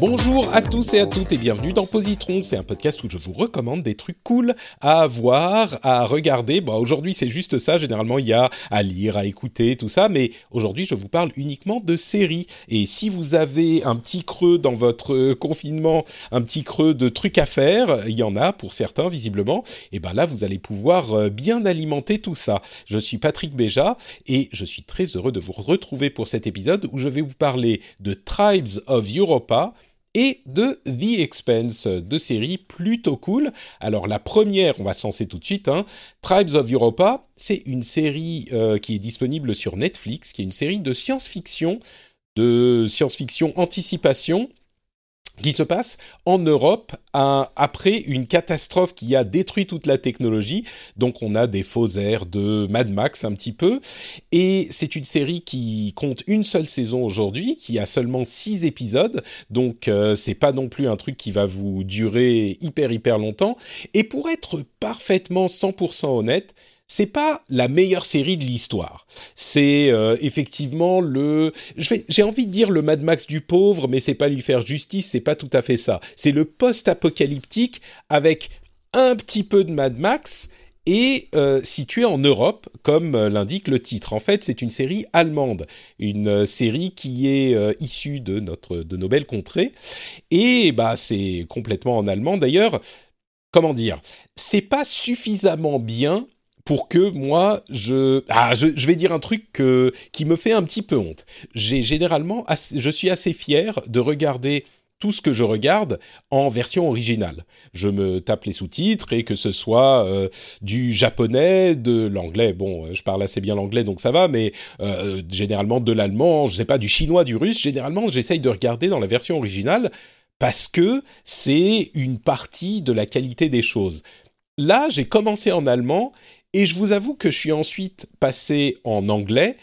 Bonjour à tous et à toutes et bienvenue dans Positron. C'est un podcast où je vous recommande des trucs cool à voir, à regarder. Bon, aujourd'hui c'est juste ça. Généralement il y a à lire, à écouter, tout ça. Mais aujourd'hui je vous parle uniquement de séries. Et si vous avez un petit creux dans votre confinement, un petit creux de trucs à faire, il y en a pour certains visiblement. Et ben là vous allez pouvoir euh, bien alimenter tout ça. Je suis Patrick Béja et je suis très heureux de vous retrouver pour cet épisode où je vais vous parler de Tribes of Europa et de The Expense, deux séries plutôt cool. Alors la première, on va se tout de suite, hein. Tribes of Europa, c'est une série euh, qui est disponible sur Netflix, qui est une série de science-fiction, de science-fiction anticipation, qui se passe en Europe après une catastrophe qui a détruit toute la technologie. Donc on a des faux airs de Mad Max un petit peu. Et c'est une série qui compte une seule saison aujourd'hui, qui a seulement six épisodes. Donc euh, c'est pas non plus un truc qui va vous durer hyper hyper longtemps. Et pour être parfaitement 100% honnête, c'est pas la meilleure série de l'histoire. C'est euh, effectivement le, j'ai envie de dire le Mad Max du pauvre, mais c'est pas lui faire justice, c'est pas tout à fait ça. C'est le post-apocalyptique avec un petit peu de Mad Max et euh, situé en Europe, comme euh, l'indique le titre. En fait, c'est une série allemande, une série qui est issue de notre de nos belles contrées, et bah c'est complètement en allemand. D'ailleurs, comment dire, c'est pas suffisamment bien pour que moi je ah je, vais dire un truc qui me fait un petit peu honte. J'ai généralement je suis assez fier de regarder tout ce que je regarde en version originale. Je me tape les sous-titres et que ce soit euh, du japonais, de l'anglais. Bon, je parle assez bien l'anglais donc ça va, mais euh, généralement de l'allemand, je sais pas du chinois, du russe. Généralement, j'essaye de regarder dans la version originale parce que c'est une partie de la qualité des choses. Là, j'ai commencé en allemand et je vous avoue que je suis ensuite passé en anglais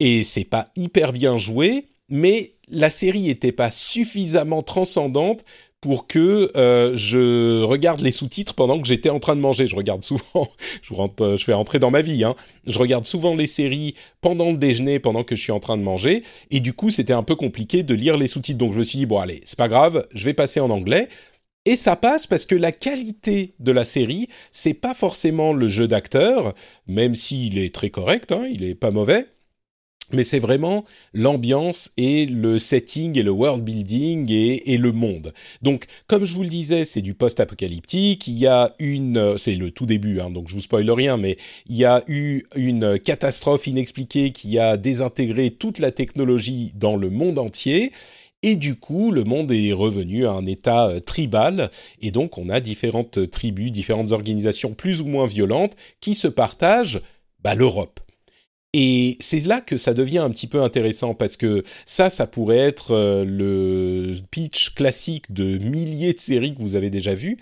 et c'est pas hyper bien joué, mais la série n'était pas suffisamment transcendante pour que euh, je regarde les sous-titres pendant que j'étais en train de manger. Je regarde souvent, je, rentre, je fais rentrer dans ma vie, hein. je regarde souvent les séries pendant le déjeuner, pendant que je suis en train de manger, et du coup c'était un peu compliqué de lire les sous-titres. Donc je me suis dit, bon allez, c'est pas grave, je vais passer en anglais. Et ça passe parce que la qualité de la série, c'est pas forcément le jeu d'acteur, même s'il est très correct, hein, il est pas mauvais. Mais c'est vraiment l'ambiance et le setting et le world building et, le monde. Donc, comme je vous le disais, c'est du post-apocalyptique. Il y a une, c'est le tout début, hein, donc je vous spoil rien, mais il y a eu une catastrophe inexpliquée qui a désintégré toute la technologie dans le monde entier. Et du coup, le monde est revenu à un état euh, tribal, et donc on a différentes tribus, différentes organisations plus ou moins violentes qui se partagent bah, l'Europe. Et c'est là que ça devient un petit peu intéressant parce que ça, ça pourrait être euh, le pitch classique de milliers de séries que vous avez déjà vues.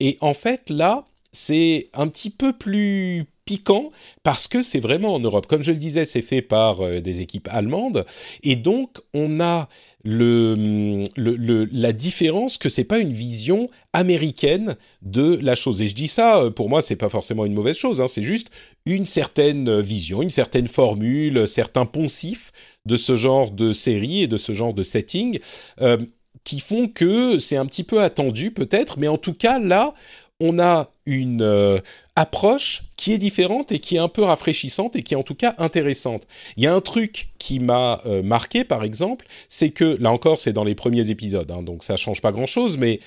Et en fait, là, c'est un petit peu plus piquant parce que c'est vraiment en Europe. Comme je le disais, c'est fait par euh, des équipes allemandes et donc on a la différence que c'est pas une vision américaine de la chose. Et je dis ça, euh, pour moi, c'est pas forcément une mauvaise chose. Hein, c'est juste une certaine vision, une certaine formule, certains poncifs de ce genre de série et de ce genre de setting. Euh, qui font que c'est un petit peu attendu peut-être, mais en tout cas là, on a une euh, approche qui est différente et qui est un peu rafraîchissante et qui est en tout cas intéressante. Il y a un truc qui m'a euh, marqué par exemple, c'est que là encore c'est dans les premiers épisodes, hein, donc ça change pas grand-chose, mais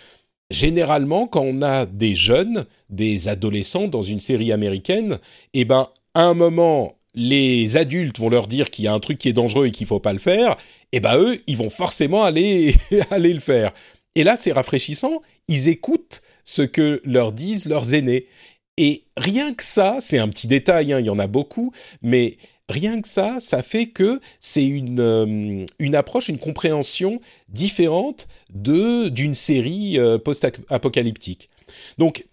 généralement quand on a des jeunes, des adolescents dans une série américaine, eh ben à un moment les adultes vont leur dire qu'il y a un truc qui est dangereux et qu'il faut pas le faire, et eh ben eux, ils vont forcément aller aller le faire. Et là, c'est rafraîchissant, ils écoutent ce que leur disent leurs aînés. Et rien que ça, c'est un petit détail, hein, il y en a beaucoup, mais rien que ça, ça fait que c'est une, euh, une approche, une compréhension différente de d'une série euh, post-apocalyptique. Donc,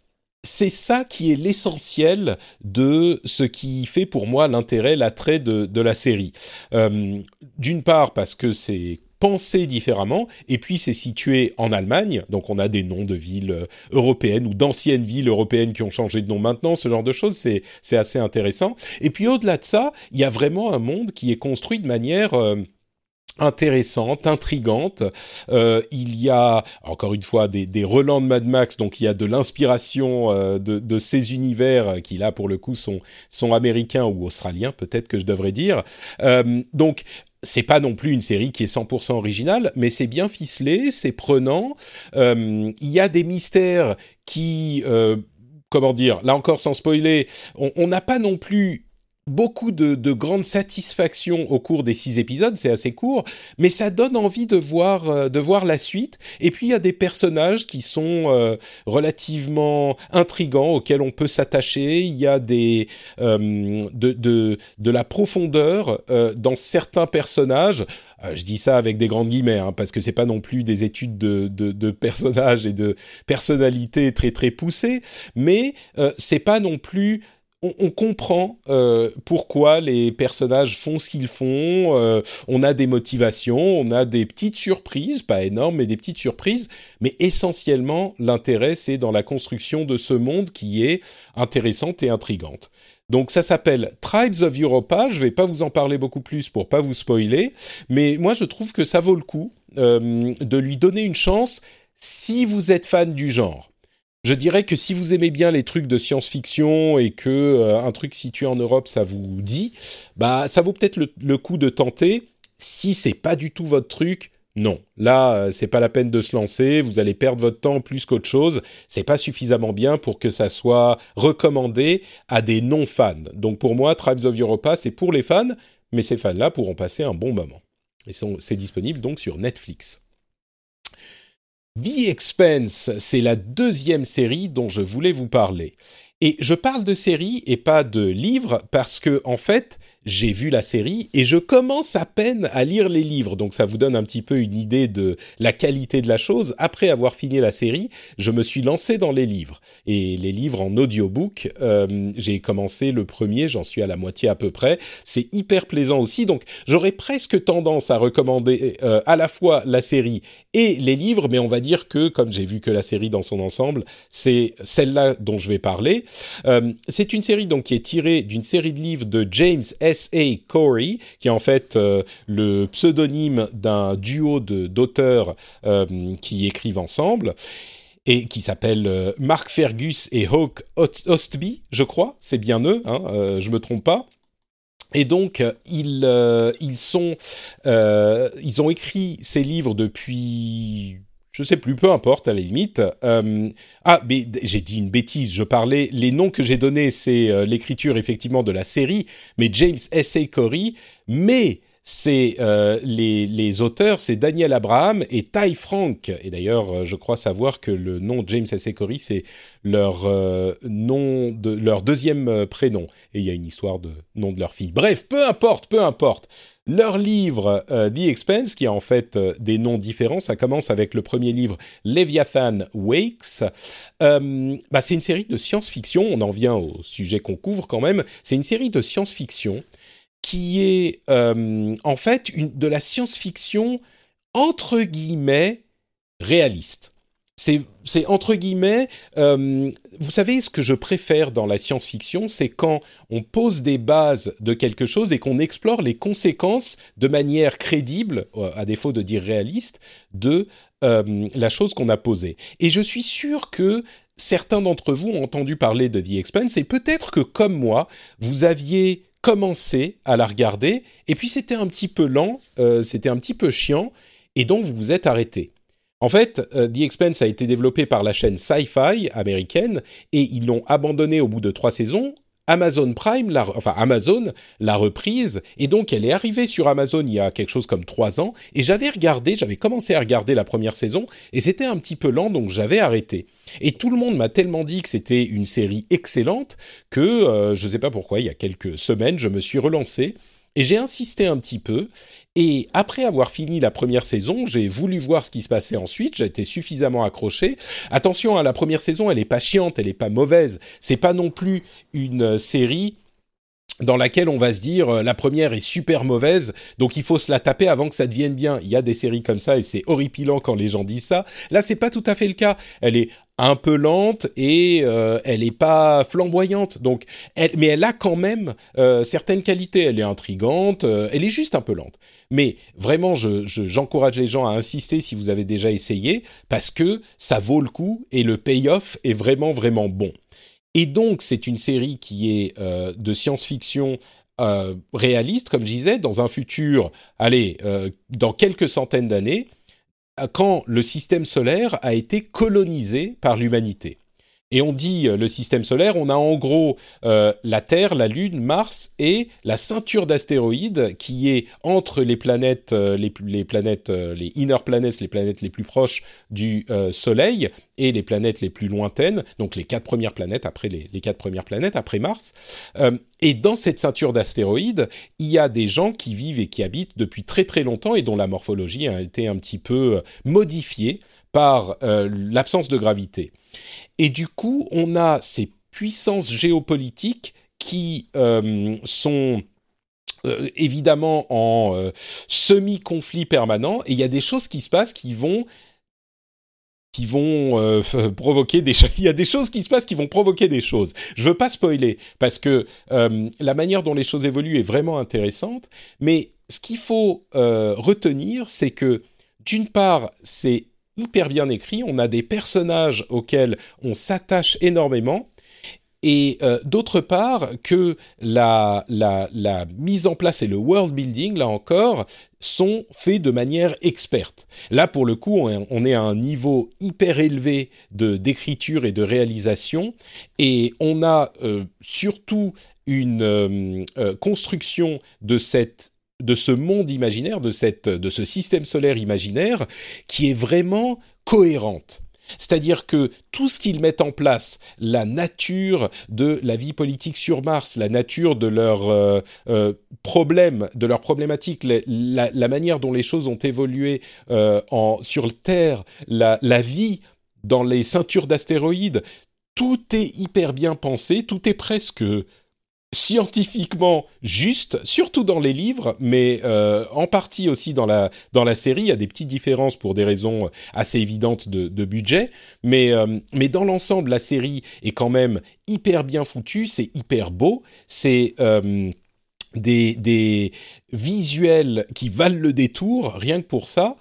c'est ça qui est l'essentiel de ce qui fait pour moi l'intérêt, l'attrait de, de la série. Euh, D'une part parce que c'est pensé différemment, et puis c'est situé en Allemagne, donc on a des noms de villes euh, européennes ou d'anciennes villes européennes qui ont changé de nom maintenant, ce genre de choses, c'est c'est assez intéressant. Et puis au-delà de ça, il y a vraiment un monde qui est construit de manière euh, intéressante, intrigante. Euh, il y a encore une fois des, des, de Mad Max, donc il y a de l'inspiration de, ces univers qui là pour le coup sont sont américains ou australiens peut-être que je devrais dire. Donc c'est pas non plus une série qui est 100% originale, mais c'est bien ficelé, c'est prenant. Euh, il y a des mystères qui, euh, comment dire, là encore sans spoiler, on n'a pas non plus beaucoup de, de grandes satisfactions au cours des six épisodes, c'est assez court, mais ça donne envie de voir euh, de voir la suite. Et puis il y a des personnages qui sont euh, relativement intrigants auxquels on peut s'attacher. Il y a des euh, de, de, de la profondeur euh, dans certains personnages. Euh, je dis ça avec des grandes guillemets hein, parce que c'est pas non plus des études de, de, de personnages et de personnalités très très poussées, mais c'est pas non plus on, comprend euh, pourquoi les personnages font ce qu'ils font. Euh, on a des motivations, on a des petites surprises, pas énormes, mais des petites surprises. Mais essentiellement, l'intérêt, c'est dans la construction de ce monde qui est intéressante et intrigante. Donc ça s'appelle Tribes of Europa. Je vais pas vous en parler beaucoup plus pour pas vous spoiler, mais moi je trouve que ça vaut le coup euh, de lui donner une chance si vous êtes fan du genre je dirais que si vous aimez bien les trucs de science-fiction et que euh, un truc situé en Europe ça vous dit, bah ça vaut peut-être le, coup de tenter. Si c'est pas du tout votre truc, non. Là, euh, c'est pas la peine de se lancer. Vous allez perdre votre temps plus qu'autre chose. C'est pas suffisamment bien pour que ça soit recommandé à des non-fans. Donc pour moi, Tribes of Europa, c'est pour les fans, mais ces fans-là pourront passer un bon moment. Et c'est disponible donc sur Netflix. The Expense, c'est la deuxième série dont je voulais vous parler. Et je parle de série et pas de livre parce que, en fait, j'ai vu la série et je commence à peine à lire les livres. Donc ça vous donne un petit peu une idée de la qualité de la chose. Après avoir fini la série, je me suis lancé dans les livres. Et les livres en audiobook, euh, j'ai commencé le premier, j'en suis à la moitié à peu près. C'est hyper plaisant aussi. Donc j'aurais presque tendance à recommander euh, à la fois la série et les livres, mais on va dire que, comme j'ai vu que la série dans son ensemble, c'est celle-là dont je vais parler. Euh, c'est une série donc qui est tirée d'une série de livres de James S. S.A. Corey, qui est en fait euh, le pseudonyme d'un duo d'auteurs euh, qui écrivent ensemble et qui s'appelle euh, Mark Fergus et Hawk Ostby, je crois, c'est bien eux, hein, je me trompe pas. Et donc ils ils ont écrit ces livres depuis je sais plus, peu importe à la limite. Euh, ah, mais j'ai dit une bêtise. Je parlais les noms que j'ai donnés, c'est euh, l'écriture effectivement de la série, mais James S. Corey. Mais c'est euh, les, les, auteurs, c'est Daniel Abraham et Ty Frank. Et d'ailleurs, je crois savoir que le nom James S. Corey, c'est leur nom de leur deuxième prénom. Et il y a une histoire de nom de leur fille. Bref, peu importe, peu importe. Leur livre euh, The Expense, qui a en fait euh, des noms différents, ça commence avec le premier livre Leviathan Wakes. Euh, bah, c'est une série de science-fiction, on en vient au sujet qu'on couvre quand même, c'est une série de science-fiction qui est en fait de la science-fiction entre guillemets réaliste c'est entre guillemets, euh, vous savez, ce que je préfère dans la science-fiction, c'est quand on pose des bases de quelque chose et qu'on explore les conséquences de manière crédible, euh, à défaut de dire réaliste, de euh, la chose qu'on a posée. Et je suis sûr que certains d'entre vous ont entendu parler de The Expanse et peut-être que comme moi, vous aviez commencé à la regarder et puis c'était un petit peu lent, c'était un petit peu chiant et donc vous vous êtes arrêté. En fait, euh, The Expense a été développé par la chaîne Sci-Fi américaine et ils l'ont abandonné au bout de trois saisons. Amazon Prime, la, enfin Amazon l'a reprise et donc elle est arrivée sur Amazon il y a quelque chose comme trois ans et j'avais regardé, j'avais commencé à regarder la première saison et c'était un petit peu lent donc j'avais arrêté. Et tout le monde m'a tellement dit que c'était une série excellente que euh, je ne sais pas pourquoi il y a quelques semaines je me suis relancé Et j'ai insisté un petit peu. Et après avoir fini la première saison, j'ai voulu voir ce qui se passait ensuite. J'ai été suffisamment accroché. Attention, à hein, la première saison, elle est pas chiante, elle est pas mauvaise. C'est pas non plus une série dans laquelle on va se dire euh, la première est super mauvaise, donc il faut se la taper avant que ça devienne bien. Il y a des séries comme ça et c'est horripilant quand les gens disent ça. Là, c'est pas tout à fait le cas. Elle est un peu lente et euh, elle est pas flamboyante. Donc, mais elle a quand même euh, certaines qualités. Elle est intrigante. elle est juste un peu lente. Mais vraiment, j'encourage les gens à insister si vous avez déjà essayé parce que ça vaut le coup et le payoff est vraiment vraiment bon. Et donc, c'est une série qui est euh, de science-fiction euh, réaliste, comme je disais, dans un futur, allez, euh, dans quelques centaines d'années, quand le système solaire a été colonisé par l'humanité. Et on dit euh, le système solaire, on a en gros euh, la Terre, la Lune, Mars et la ceinture d'astéroïdes qui est entre les planètes, euh, les, planètes, les inner planets, les planètes les plus proches du Soleil et les planètes les plus lointaines, donc les quatre premières planètes après les quatre premières planètes après Mars. Et dans cette ceinture d'astéroïdes, il y a des gens qui vivent et qui habitent depuis très très longtemps et dont la morphologie a été un petit peu modifiée par l'absence de gravité. Et du coup, on a ces puissances géopolitiques qui euh, sont euh, évidemment en euh, semi-conflit permanent, et il y a des choses qui se passent qui vont qui vont provoquer des il y a des choses qui se passent qui vont provoquer des choses. Je veux pas spoiler parce que la manière dont les choses évoluent est vraiment intéressante, mais ce qu'il faut retenir, c'est que d'une part, c'est hyper bien écrit, on a des personnages auxquels on s'attache énormément, et euh, d'autre part que la, la, la, mise en place et le world building, là encore, sont faits de manière experte. Là, pour le coup, on est à un niveau hyper élevé de d'écriture et de réalisation, et on a euh, surtout une euh, construction de cette de ce monde imaginaire, de, cette, de ce système solaire imaginaire, qui est vraiment cohérente. C'est-à-dire que tout ce qu'ils mettent en place, la nature de la vie politique sur Mars, la nature de leurs euh, euh, problèmes, de leurs problématiques, la, manière dont les choses ont évolué euh, sur Terre, la vie dans les ceintures d'astéroïdes, tout est hyper bien pensé, tout est presque scientifiquement juste, surtout dans les livres, mais euh, en partie aussi dans la dans la série. Il y a des petites différences pour des raisons assez évidentes de, de budget, mais euh, mais dans l'ensemble, la série est quand même hyper bien foutue. C'est hyper beau. C'est euh, des, visuels qui valent le détour, rien que pour ça,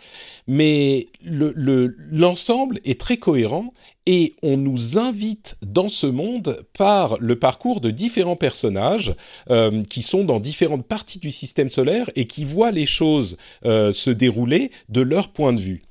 mais l'ensemble le, est très cohérent et on nous invite dans ce monde par le parcours de différents personnages euh, qui sont dans différentes parties du système solaire et qui voient les choses euh, se dérouler de leur point de vue.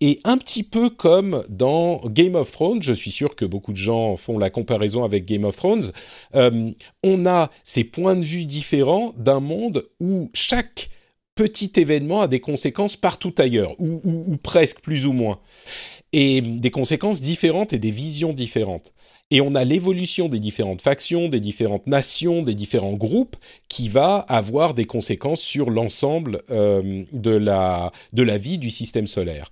Et un petit peu comme dans Game of Thrones, je suis sûr que beaucoup de gens font la comparaison avec Game of Thrones, euh, on a ces points de vue différents d'un monde où chaque petit événement a des conséquences partout ailleurs, ou, ou presque plus ou moins, et des conséquences différentes et des visions différentes et on a l'évolution des différentes factions, des différentes nations, des différents groupes qui va avoir des conséquences sur l'ensemble euh, de la de la vie du système solaire.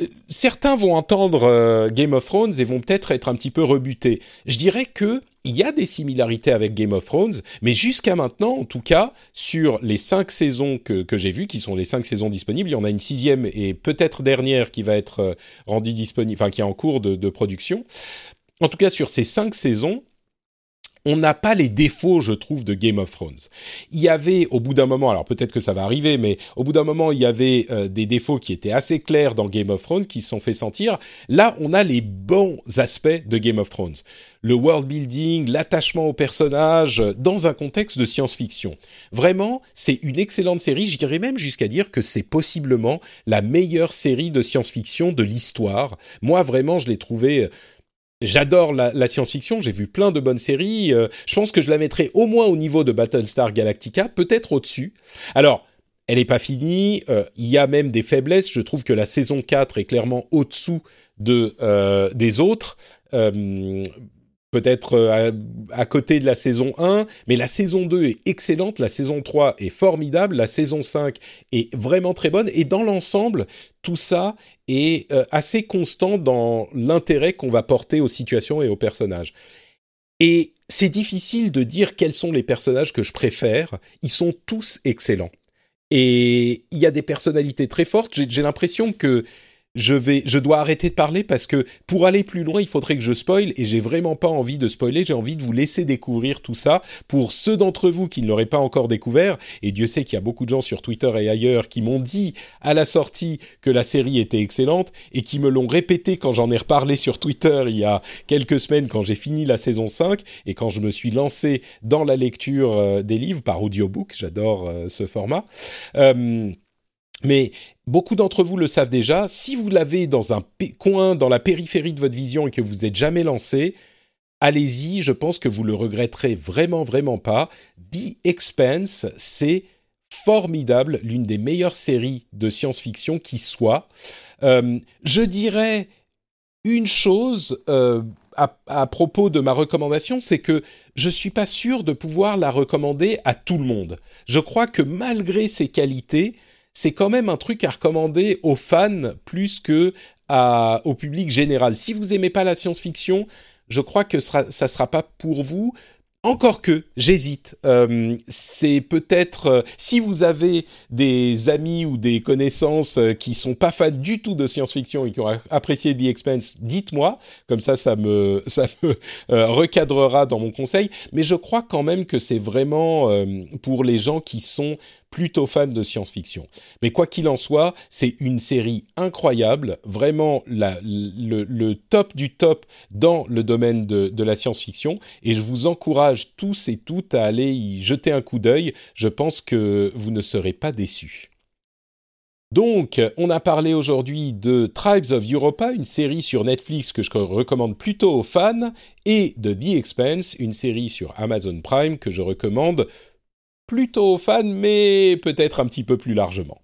Euh, certains vont entendre euh, Game of Thrones et vont peut-être être un petit peu rebutés. Je dirais que il y a des similarités avec Game of Thrones, mais jusqu'à maintenant, en tout cas, sur les cinq saisons que, j'ai vues, qui sont les cinq saisons disponibles, il y en a une sixième et peut-être dernière qui va être rendue disponible, enfin qui est en cours de production en tout cas sur ces cinq saisons, on n'a pas les défauts, je trouve, de Game of Thrones. Il y avait, au bout d'un moment, alors peut-être que ça va arriver, mais au bout d'un moment, il y avait euh, des défauts qui étaient assez clairs dans Game of Thrones, qui se sont fait sentir. Là, on a les bons aspects de Game of Thrones. Le world building, l'attachement aux personnages, dans un contexte de science-fiction. Vraiment, c'est une excellente série. J'irais même jusqu'à dire que c'est possiblement la meilleure série de science-fiction de l'histoire. Moi, vraiment, je l'ai trouvée J'adore la, science-fiction, j'ai vu plein de bonnes séries. Euh, je pense que je la mettrai au moins au niveau de Battlestar Galactica, peut-être au-dessus. Alors, elle n'est pas finie, euh, il y a même des faiblesses. Je trouve que la saison 4 est clairement au-dessous de, euh, des autres peut-être euh, à, côté de la saison 1, mais la saison 2 est excellente, la saison 3 est formidable, la saison 5 est vraiment très bonne, et dans l'ensemble, tout ça est euh, assez constant dans l'intérêt qu'on va porter aux situations et aux personnages. Et c'est difficile de dire quels sont les personnages que je préfère, ils sont tous excellents. Et il y a des personnalités très fortes, j'ai l'impression que je vais, je dois arrêter de parler parce que pour aller plus loin, il faudrait que je spoil et j'ai vraiment pas envie de spoiler. J'ai envie de vous laisser découvrir tout ça pour ceux d'entre vous qui ne l'auraient pas encore découvert. Et Dieu sait qu'il y a beaucoup de gens sur Twitter et ailleurs qui m'ont dit à la sortie que la série était excellente et qui me l'ont répété quand j'en ai reparlé sur Twitter il y a quelques semaines quand j'ai fini la saison 5 et quand je me suis lancé dans la lecture euh, des livres par audiobook. J'adore euh, ce format. Euh, mais beaucoup d'entre vous le savent déjà, si vous l'avez dans un coin, dans la périphérie de votre vision et que vous n'êtes jamais lancé, allez-y, je pense que vous le regretterez vraiment, vraiment pas. The Expense, c'est formidable, l'une des meilleures séries de science-fiction qui soit. Euh, je dirais une chose euh, à, à, propos de ma recommandation, c'est que je suis pas sûr de pouvoir la recommander à tout le monde. Je crois que malgré ses qualités, c'est quand même un truc à recommander aux fans plus que au public général. Si vous aimez pas la science-fiction, je crois que ça ça sera pas pour vous. Encore que, j'hésite. Euh, c'est peut-être euh, si vous avez des amis ou des connaissances euh, qui sont pas fans du tout de science-fiction et qui ont apprécié The Expense, dites-moi. Comme ça, ça me ça me euh, recadrera dans mon conseil. Mais je crois quand même que c'est vraiment pour les gens qui sont plutôt fan de science-fiction. Mais quoi qu'il en soit, c'est une série incroyable, vraiment le, top du top dans le domaine de, de la science-fiction, et je vous encourage tous et toutes à aller y jeter un coup d'œil. Je pense que vous ne serez pas déçus. Donc, on a parlé aujourd'hui de Tribes of Europa, une série sur Netflix que je recommande plutôt aux fans, et de The Expense, une série sur Amazon Prime que je recommande plutôt fan, mais peut-être un petit peu plus largement.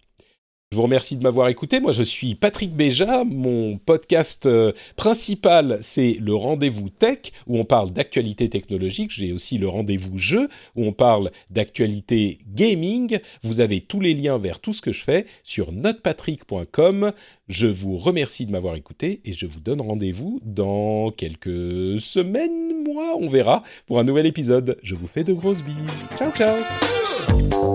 Je vous remercie de m'avoir écouté. Moi, je suis Patrick Béja. Mon podcast euh, principal, c'est le Rendez-vous Tech, où on parle d'actualité technologique. J'ai aussi le Rendez-vous Jeu, où on parle d'actualité gaming. Vous avez tous les liens vers tout ce que je fais sur notepatrick.com. Je vous remercie de m'avoir écouté et je vous donne rendez-vous dans quelques semaines, mois, on verra, pour un nouvel épisode. Je vous fais de grosses bises. Ciao, ciao